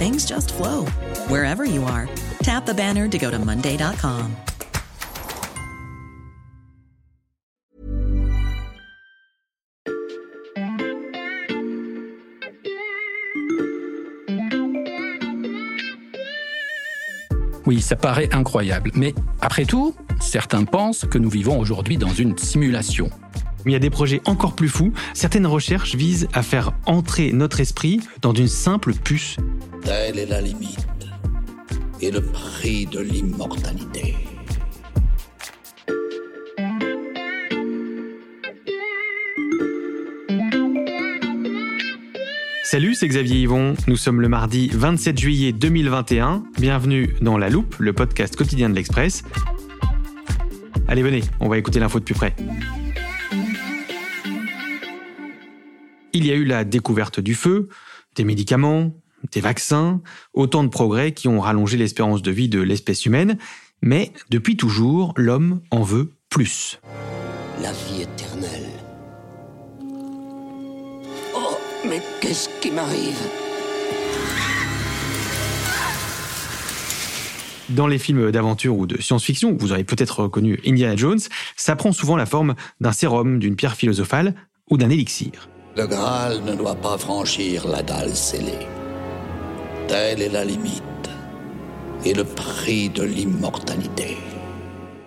things just flow wherever you are. Tap the banner to go to Monday.com. Oui, ça paraît incroyable. Mais après tout, certains pensent que nous vivons aujourd'hui dans une simulation. Mais il y a des projets encore plus fous. Certaines recherches visent à faire entrer notre esprit dans une simple puce. Telle est la limite et le prix de l'immortalité. Salut, c'est Xavier Yvon. Nous sommes le mardi 27 juillet 2021. Bienvenue dans La Loupe, le podcast quotidien de l'Express. Allez, venez, on va écouter l'info de plus près. Il y a eu la découverte du feu, des médicaments, des vaccins, autant de progrès qui ont rallongé l'espérance de vie de l'espèce humaine, mais depuis toujours, l'homme en veut plus. La vie éternelle. Oh, mais qu'est-ce qui m'arrive? Dans les films d'aventure ou de science-fiction, vous aurez peut-être reconnu Indiana Jones, ça prend souvent la forme d'un sérum, d'une pierre philosophale ou d'un élixir. Le Graal ne doit pas franchir la dalle scellée. Telle est la limite et le prix de l'immortalité.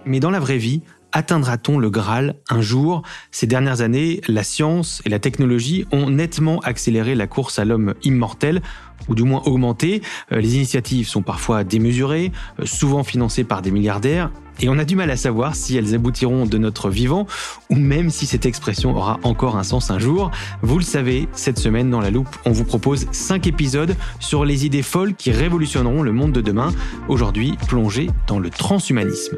Mais dans la vraie vie, atteindra-t-on le Graal un jour? Ces dernières années, la science et la technologie ont nettement accéléré la course à l'homme immortel, ou du moins augmenté. Euh, Les initiatives sont parfois démesurées, euh, souvent financées par des milliardaires, et on a du mal à savoir si elles aboutiront de notre vivant, ou même si cette expression aura encore un sens un jour. Vous le savez, cette semaine dans la loupe, on vous propose 5 épisodes sur les idées folles qui révolutionneront le monde de demain. Aujourd'hui, plongé dans le transhumanisme.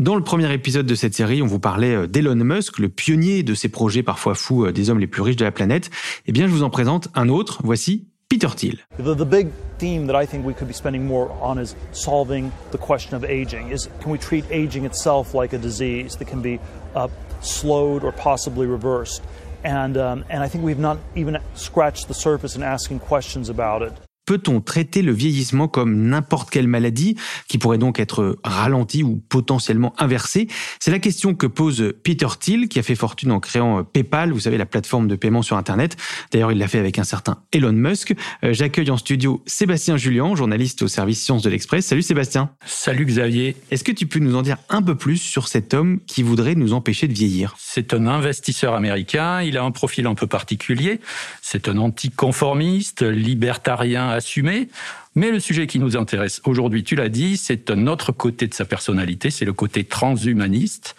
Dans le premier épisode de cette série, on vous parlait euh, d'Elon Musk, le pionnier de ces projets parfois fous euh, des hommes les plus riches de la planète. Eh bien, je vous en présente un autre. Voici Peter Thiel. The, the big theme that I think we could be spending more on is solving the question of aging. Is can we treat aging itself like a disease that can be uh, slowed or possibly reversed? And um, and I think we've not even scratched the surface in asking questions about it. Peut-on traiter le vieillissement comme n'importe quelle maladie qui pourrait donc être ralentie ou potentiellement inversée? C'est la question que pose Peter Thiel qui a fait fortune en créant PayPal, vous savez la plateforme de paiement sur internet. D'ailleurs, il l'a fait avec un certain Elon Musk. Euh, J'accueille en studio Sébastien Julien, journaliste au service Sciences de l'Express. Salut Sébastien. Salut Xavier. Est-ce que tu peux nous en dire un peu plus sur cet homme qui voudrait nous empêcher de vieillir? C'est un investisseur américain, il a un profil un peu particulier. C'est un anticonformiste, libertarien assumé. Mais le sujet qui nous intéresse aujourd'hui, tu l'as dit, c'est un autre côté de sa personnalité, c'est le côté transhumaniste.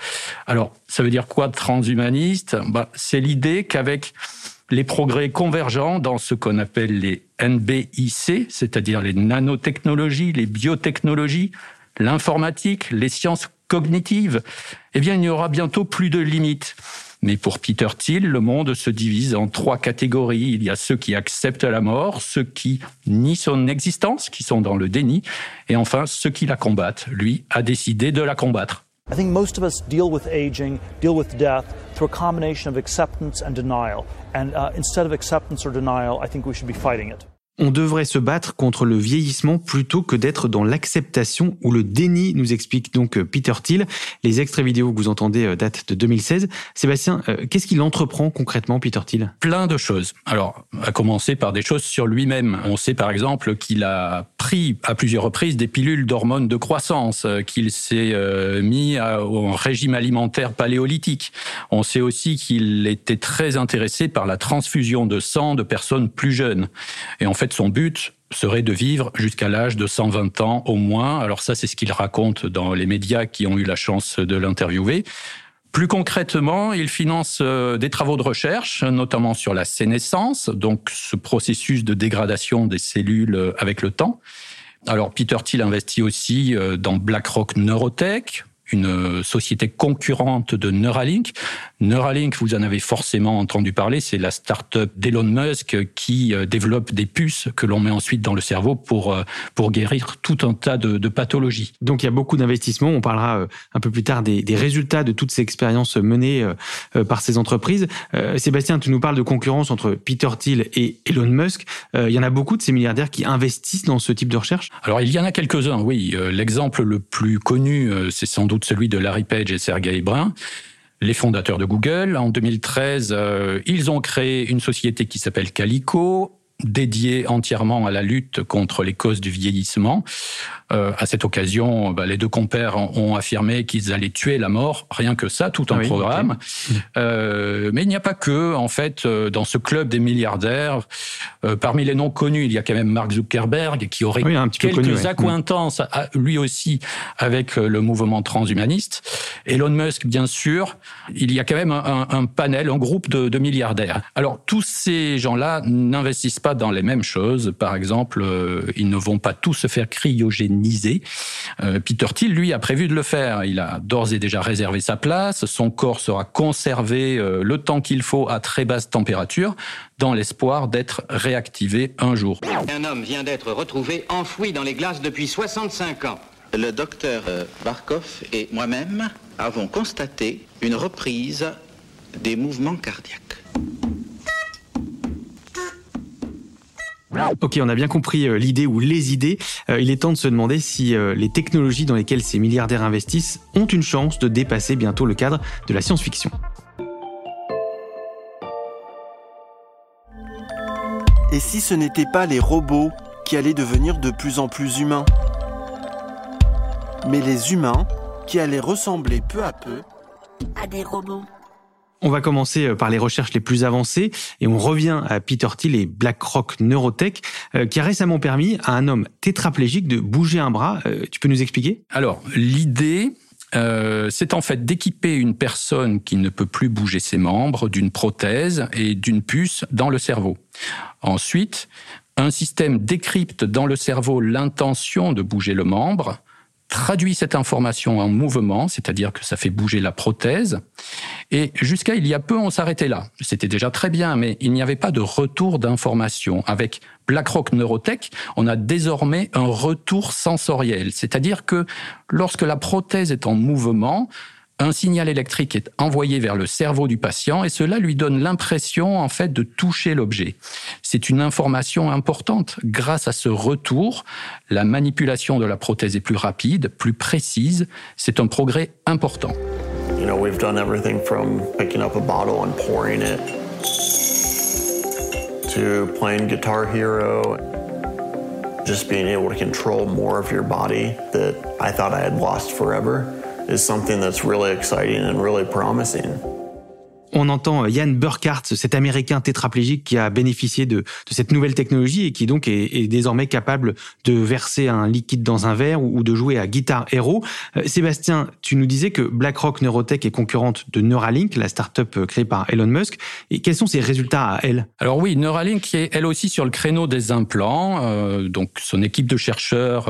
Alors, ça veut dire quoi transhumaniste? Bah, C'est l'idée qu'avec les progrès convergents dans ce qu'on appelle les NBIC, c'est-à-dire les nanotechnologies, les biotechnologies, l'informatique, les sciences cognitives, eh bien, il n'y aura bientôt plus de limites. Mais pour Peter Thiel, le monde se divise en trois catégories. Il y a ceux qui acceptent la mort, ceux qui nient son existence, qui sont dans le déni, et enfin ceux qui la combattent. Lui a décidé de la combattre. I think most of us deal with aging, deal with death through a combination of acceptance and denial. And uh, instead of acceptance or denial, I think we should be fighting it. On devrait se battre contre le vieillissement plutôt que d'être dans l'acceptation ou le déni, nous explique donc euh, Peter Thiel. Les extraits vidéo que vous entendez euh, datent de 2016. Sébastien, euh, qu'est-ce qu'il entreprend concrètement, Peter Thiel? Plein de choses. Alors, à commencer par des choses sur lui-même. On sait par exemple qu'il a pris à plusieurs reprises des pilules d'hormones de croissance, qu'il s'est mis au régime alimentaire paléolithique. On sait aussi qu'il était très intéressé par la transfusion de sang de personnes plus jeunes. Et en fait, son but serait de vivre jusqu'à l'âge de 120 ans au moins. Alors ça, c'est ce qu'il raconte dans les médias qui ont eu la chance de l'interviewer. Plus concrètement, il finance euh, des travaux de recherche, notamment sur la sénescence, donc ce processus de dégradation des cellules euh, avec le temps. Alors Peter Thiel investit aussi euh, dans BlackRock Neurotech, une société concurrente de Neuralink. Neuralink, vous en avez forcément entendu parler, c'est la start-up d'Elon Musk qui euh, développe des puces que l'on met ensuite dans le cerveau pour, euh, pour guérir tout un tas de, de pathologies. Donc il y a beaucoup d'investissements. On parlera euh, un peu plus tard des, des résultats de toutes ces expériences menées par ces entreprises. Sébastien, tu nous parles de concurrence entre Peter Thiel et Elon Musk. Il y en a beaucoup de ces milliardaires qui investissent dans ce type de recherche? Alors il y en a quelques-uns, oui. L'exemple le plus connu, c'est sans doute celui de Larry Page et Sergey Brin les fondateurs de Google. En 2013, euh, ils ont créé une société qui s'appelle Calico, dédiée entièrement à la lutte contre les causes du vieillissement. Euh, à cette occasion, bah, les deux compères ont affirmé qu'ils allaient tuer la mort, rien que ça, tout un programme. Euh, mais il n'y a pas que, en fait, euh, dans ce club des milliardaires, euh, parmi les noms connus, il y a quand même Mark Zuckerberg qui aurait un petit quelques connu, accointances, lui aussi, avec euh, le mouvement transhumaniste. Elon Musk, bien sûr. Il y a quand même un, un panel, un groupe de, de, milliardaires. Alors, tous ces gens-là n'investissent pas dans les mêmes choses. Par exemple, ils ne vont pas tous se faire cryogéniser euh, Peter Thiel, lui, a prévu de le faire. Il a d'ores et déjà réservé sa place. Son corps sera conservé euh, le temps qu'il faut à très basse température, dans l'espoir d'être réactivé un jour. Un homme vient d'être retrouvé enfoui dans les glaces depuis 65 ans. Le docteur euh, Barkov et moi-même avons constaté une reprise des mouvements cardiaques. Ok, on a bien compris euh, l'idée ou les idées. Euh, il est temps de se demander si euh, les technologies dans lesquelles ces milliardaires investissent ont une chance de dépasser bientôt le cadre de la science-fiction. Et si ce n'étaient pas les robots qui allaient devenir de plus en plus humains, mais les humains qui allaient ressembler peu à peu à des robots on va commencer euh, par les recherches les plus avancées et on revient à Peter Thiel et BlackRock Neurotech euh, qui a récemment permis à un homme tétraplégique de bouger un bras. Euh, tu peux nous expliquer? Alors, l'idée, c'est en fait d'équiper une personne qui ne peut plus bouger ses membres d'une prothèse et d'une puce dans le cerveau. Ensuite, un système décrypte dans le cerveau l'intention de bouger le membre, traduit cette information en mouvement, c'est-à-dire que ça fait bouger la prothèse. Et jusqu'à il y a peu, on s'arrêtait là. C'était déjà très bien, mais il n'y avait pas de retour d'information. Avec BlackRock Neurotech, on a désormais un retour sensoriel, c'est-à-dire que lorsque la prothèse est en mouvement, un signal électrique est envoyé vers le cerveau du patient et cela lui donne l'impression en fait de toucher l'objet. C'est une information importante. Grâce à ce retour, la manipulation de la prothèse est plus rapide, plus précise. C'est un progrès important. You know, we've done everything from picking up a bottle and pouring it to playing Guitar Hero. Just being able to control more of your body that I thought I had lost forever. Is something that's really exciting and really promising. On entend Yann euh, Burkhardt, cet Américain tétraplégique qui a bénéficié de, cette nouvelle technologie et qui donc est, désormais capable de verser un liquide dans un verre ou, de jouer à Guitar Hero. Euh, Sébastien, tu nous disais que BlackRock Neurotech est concurrente de Neuralink, la start-up euh, créée par Elon Musk. Et quels sont ses résultats à elle? Alors oui, Neuralink est elle aussi sur le créneau des implants. donc son équipe de chercheurs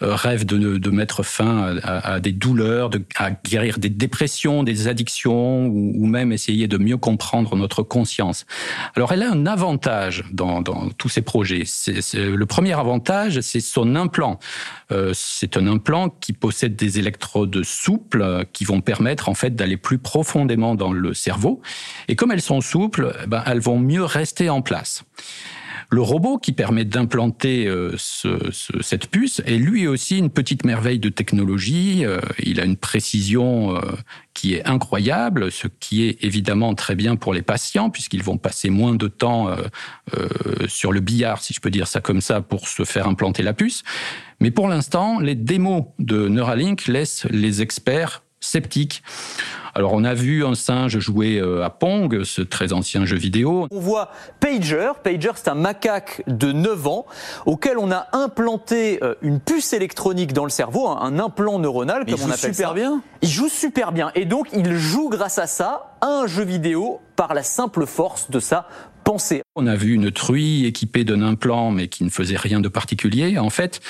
rêve de, mettre fin à, des douleurs, de, à guérir des dépressions, des addictions ou même essayer de mieux comprendre notre conscience. Alors elle a un avantage dans, tous ces projets. Le premier avantage, c'est son implant. Euh, c'est un implant qui possède des électrodes souples qui vont permettre en fait d'aller plus profondément dans le cerveau. Et comme elles sont souples, eh ben, elles vont mieux rester en place. Le robot qui permet d'implanter cette puce est lui aussi une petite merveille de technologie. il a une précision qui est incroyable, ce qui est évidemment très bien pour les patients, puisqu'ils vont passer moins de temps euh, euh, sur le billard, si je peux dire ça comme ça, pour se faire implanter la puce. Mais pour l'instant, les démos de Neuralink laissent les experts sceptiques. Alors on a vu un singe jouer euh, à Pong, ce très ancien jeu vidéo. On voit Pager. Pager, c'est un macaque de 9 ans auquel on a implanté euh, une puce électronique dans le cerveau, un implant neuronal, comme on appelle super bien. Il joue super bien. Et donc il joue grâce à ça un jeu vidéo par la simple force de sa pensée. On a vu une truie équipée d'un implant mais qui ne faisait rien de particulier. En fait,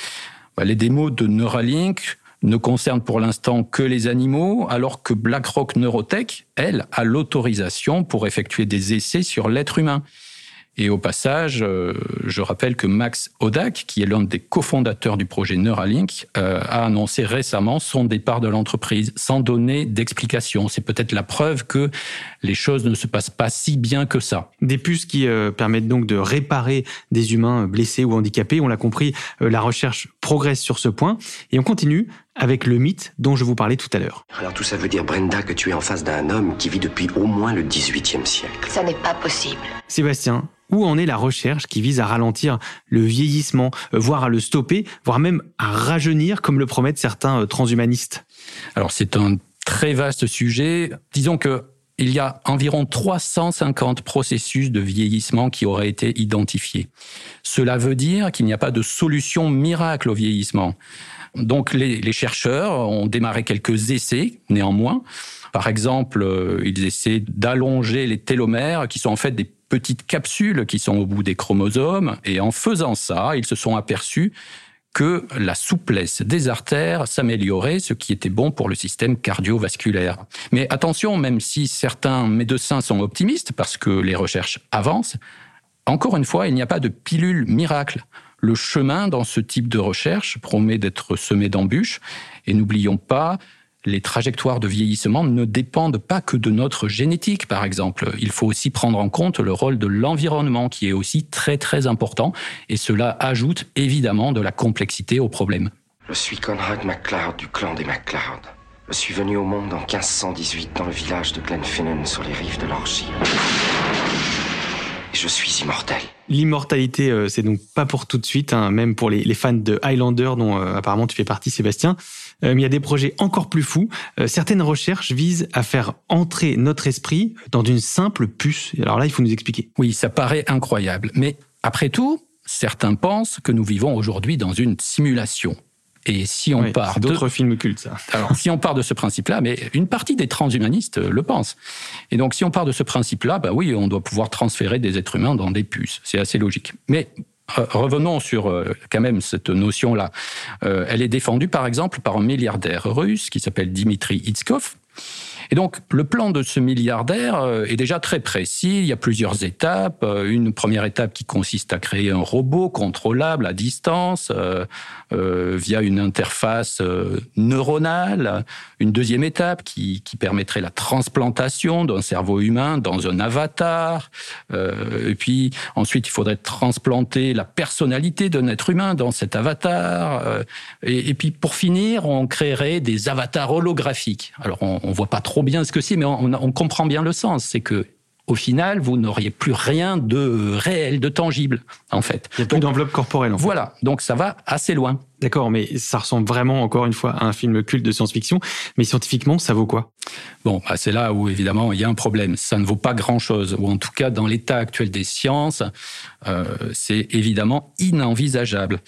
bah, les démos de Neuralink ne concerne pour l'instant que les animaux, alors que BlackRock Neurotech, elle, a l'autorisation pour effectuer des essais sur l'être humain. Et au passage, euh, je rappelle que Max Odak, qui est l'un des cofondateurs du projet Neuralink, euh, a annoncé récemment son départ de l'entreprise sans donner d'explication. C'est peut-être la preuve que les choses ne se passent pas si bien que ça. Des puces qui euh, permettent donc de réparer des humains blessés ou handicapés. On l'a compris, la recherche progresse sur ce point. Et on continue avec le mythe dont je vous parlais tout à l'heure. Alors tout ça veut dire, Brenda, que tu es en face d'un homme qui vit depuis au moins le 18e siècle. Ça n'est pas possible. Sébastien, où en est la recherche qui vise à ralentir le vieillissement, euh, voire à le stopper, voire même à rajeunir, comme le promettent certains euh, transhumanistes? Alors c'est un très vaste sujet. Disons que il y a environ 350 processus de vieillissement qui auraient été identifiés. Cela veut dire qu'il n'y a pas de solution miracle au vieillissement. Donc les, chercheurs ont démarré quelques essais, néanmoins. Par exemple, euh, ils essaient d'allonger les télomères, qui sont en fait des petites capsules qui sont au bout des chromosomes. Et en faisant ça, ils se sont aperçus que la souplesse des artères s'améliorait, ce qui était bon pour le système cardiovasculaire. Mais attention, même si certains médecins sont optimistes parce que les recherches avancent, encore une fois, il n'y a pas de pilule miracle. Le chemin dans ce type de recherche promet d'être semé d'embûches. Et n'oublions pas les trajectoires de vieillissement ne dépendent pas que de notre génétique, par exemple. Il faut aussi prendre en compte le rôle de l'environnement, qui est aussi très très important, et cela ajoute évidemment de la complexité au problème. Je suis Conrad MacLeod du clan des MacLeod. Je suis venu au monde en 1518 dans le village de Glenfinnan sur les rives de l'Orgie. Et je suis immortel. L'immortalité, euh, c'est donc pas pour tout de suite, hein, même pour les, fans de Highlander, dont euh, apparemment tu fais partie, Sébastien. Euh, il y a des projets encore plus fous. Euh, certaines recherches visent à faire entrer notre esprit dans une simple puce. Alors là, il faut nous expliquer. Oui, ça paraît incroyable. Mais après tout, certains pensent que nous vivons aujourd'hui dans une simulation. Et si on part d'autres films cultes, ça. Alors, si on part de ce principe-là, mais une partie des transhumanistes le pensent. Et donc, si on part de ce principe-là, bah oui, on doit pouvoir transférer des êtres humains dans des puces. C'est assez logique. Mais revenons sur euh, quand même cette notion-là. Euh, elle est défendue par exemple par un milliardaire russe qui s'appelle Dimitri Itskov, et donc, le plan de ce milliardaire euh, est déjà très précis. Il y a plusieurs étapes. Euh, une première étape qui consiste à créer un robot contrôlable à distance euh, via une interface neuronale. Une deuxième étape qui, permettrait la transplantation d'un cerveau humain dans un avatar. et puis, ensuite, il faudrait transplanter la personnalité d'un être humain dans cet avatar. Et, et, puis, pour finir, on créerait des avatars holographiques. Alors, on, on voit pas trop bien ce que c'est, mais on, comprend bien le sens. C'est que au final, vous n'auriez plus rien de réel, de tangible, en fait. Il n'y a plus d'enveloppe corporelle. En fait. Voilà, donc ça va assez loin. D'accord, mais ça ressemble vraiment, encore une fois, à un film culte de science-fiction. Mais scientifiquement, ça vaut quoi? Bon, bah c'est là où, évidemment, il y a un problème. Ça ne vaut pas grand-chose. Ou en tout cas, dans l'état actuel des sciences, euh, c'est évidemment inenvisageable.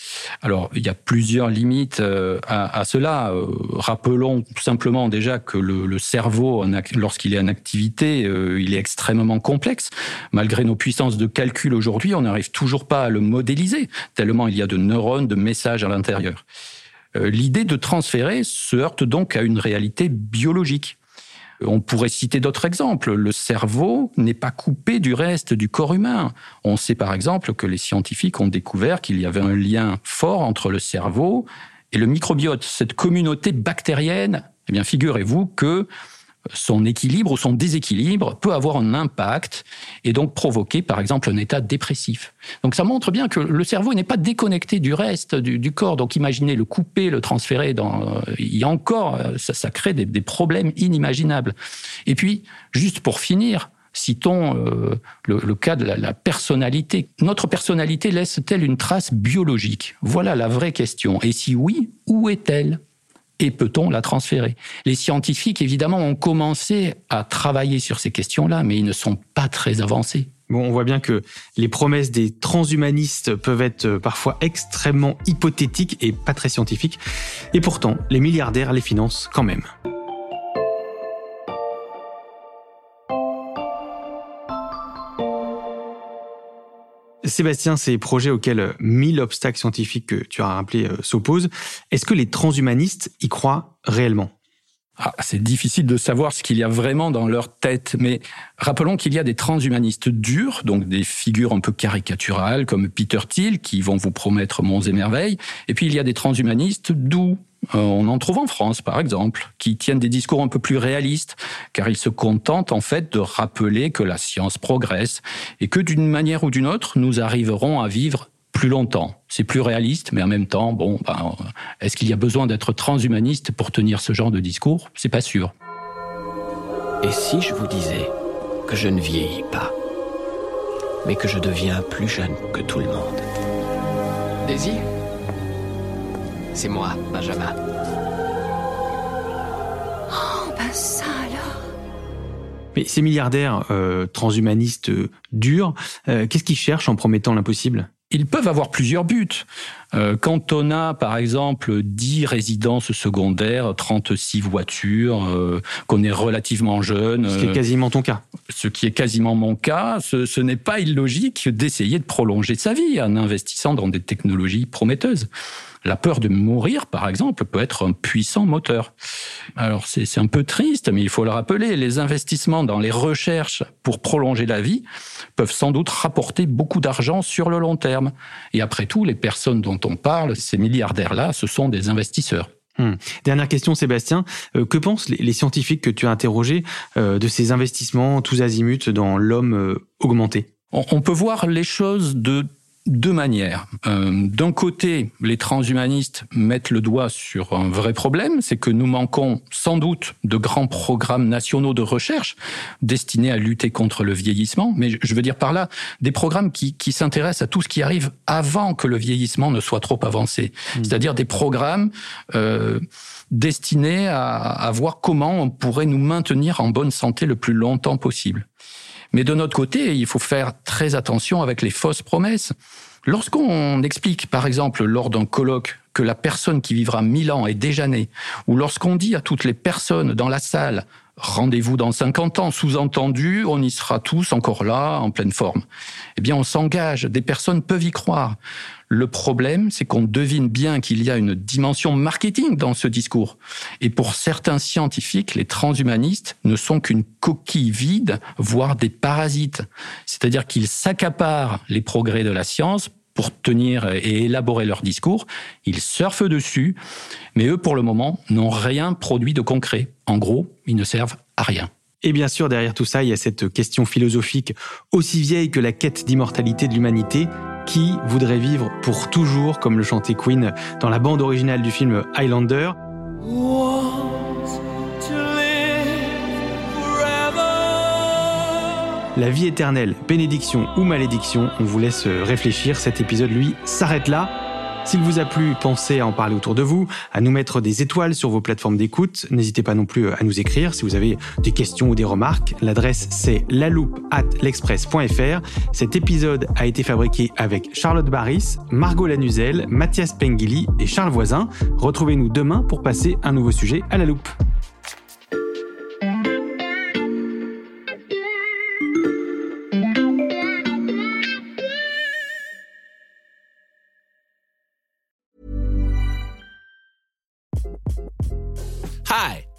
Alors, il y a plusieurs limites euh, à, cela. Euh, rappelons simplement déjà que le, le cerveau, lorsqu'il est en activité, euh, il est extrêmement complexe. Malgré nos puissances de calcul aujourd'hui, on n'arrive toujours pas à le modéliser, tellement il y a de neurones, de messages à l'intérieur euh, l'idée de transférer se heurte donc à une réalité biologique. On pourrait citer d'autres exemples. Le cerveau n'est pas coupé du reste du corps humain. On sait par exemple que les scientifiques ont découvert qu'il y avait un lien fort entre le cerveau et le microbiote, cette communauté bactérienne. Eh bien, figurez-vous que son équilibre ou son déséquilibre peut avoir un impact et donc provoquer par exemple un état dépressif. Donc ça montre bien que le cerveau n'est pas déconnecté du reste du, corps. Donc imaginez le couper, le transférer dans... Il y a encore, euh, ça, ça crée des, des problèmes inimaginables. Et puis, juste pour finir, Citons euh, le, cas de la, personnalité. Notre personnalité laisse-t-elle une trace biologique? Voilà la vraie question. Et si oui, où est-elle? Et peut-on la transférer? Les scientifiques, évidemment, ont commencé à travailler sur ces questions-là, mais ils ne sont pas très avancés. Bon, on voit bien que les promesses des transhumanistes peuvent être euh, parfois extrêmement hypothétiques et pas très scientifiques. Et pourtant, les milliardaires les financent quand même. Sébastien, ces projets auxquels mille obstacles scientifiques que tu as rappelés euh, s'opposent, est-ce que les transhumanistes y croient réellement? Ah, c'est difficile de savoir ce qu'il y a vraiment dans leur tête, mais rappelons qu'il y a des transhumanistes durs, donc des figures un peu caricaturales comme Peter Thiel qui vont vous promettre monts et merveilles, et puis il y a des transhumanistes doux, euh, on en trouve en France, par exemple, qui tiennent des discours un peu plus réalistes, car ils se contentent en fait de rappeler que la science progresse et que d'une manière ou d'une autre, nous arriverons à vivre plus longtemps. C'est plus réaliste, mais en même temps, bon, ben, est-ce qu'il y a besoin d'être transhumaniste pour tenir ce genre de discours? C'est pas sûr. Et si je vous disais que je ne vieillis pas, mais que je deviens plus jeune que tout le monde? Daisy? C'est moi, Benjamin. Oh, ben ça alors Mais ces milliardaires euh, transhumanistes euh, durs, euh, qu'est-ce qu'ils cherchent en promettant l'impossible? Ils peuvent avoir plusieurs buts. Euh, quand on a, par exemple, 10 résidences secondaires, 36 voitures, euh, qu'on est relativement jeune... Ce qui est quasiment ton cas. Ce qui est quasiment mon cas, ce, ce n'est pas illogique d'essayer de prolonger sa vie en investissant dans des technologies prometteuses. La peur de mourir, par exemple, peut être un puissant moteur. Alors c'est un peu triste, mais il faut le rappeler, les investissements dans les recherches pour prolonger la vie peuvent sans doute rapporter beaucoup d'argent sur le long terme. Et après tout, les personnes dont on parle, ces milliardaires-là, ce sont des investisseurs. Hmm. Dernière question, Sébastien. Euh, que pensent les, scientifiques que tu as interrogés euh, de ces investissements tous azimuts dans l'homme euh, augmenté? On peut voir les choses de deux manières. Euh, d'un côté, les transhumanistes mettent le doigt sur un vrai problème, c'est que nous manquons sans doute de grands programmes nationaux de recherche destinés à lutter contre le vieillissement, mais je veux dire par là des programmes qui, qui s'intéressent à tout ce qui arrive avant que le vieillissement ne soit trop avancé, mmh. c'est-à-dire des programmes euh, destinés à, à voir comment on pourrait nous maintenir en bonne santé le plus longtemps possible. Mais de notre côté, il faut faire très attention avec les fausses promesses. Lorsqu'on explique, par exemple, lors d'un colloque, que la personne qui vivra mille ans est déjà née, ou lorsqu'on dit à toutes les personnes dans la salle rendez-vous dans 50 ans, sous-entendu, on y sera tous encore là, en pleine forme. Eh bien, on s'engage, des personnes peuvent y croire. Le problème, c'est qu'on devine bien qu'il y a une dimension marketing dans ce discours. Et pour certains scientifiques, les transhumanistes ne sont qu'une coquille vide, voire des parasites. C'est-à-dire qu'ils s'accaparent les progrès de la science pour tenir et élaborer leur discours. Ils surfent dessus, mais eux, pour le moment, n'ont rien produit de concret. En gros, ils ne servent à rien. Et bien sûr, derrière tout ça, il y a cette question philosophique aussi vieille que la quête d'immortalité de l'humanité. Qui voudrait vivre pour toujours, comme le chantait Queen dans la bande originale du film Highlander? La vie éternelle, bénédiction ou malédiction, on vous laisse réfléchir. Cet épisode, lui, s'arrête là. S'il vous a plu, pensez à en parler autour de vous, à nous mettre des étoiles sur vos plateformes d'écoute. N'hésitez pas non plus à nous écrire si vous avez des questions ou des remarques. L'adresse c'est laloupe at l'express.fr. Cet épisode a été fabriqué avec Charlotte Barris, Margot Lanuzel, Mathias Pengili et Charles Voisin. Retrouvez-nous demain pour passer un nouveau sujet à la loupe.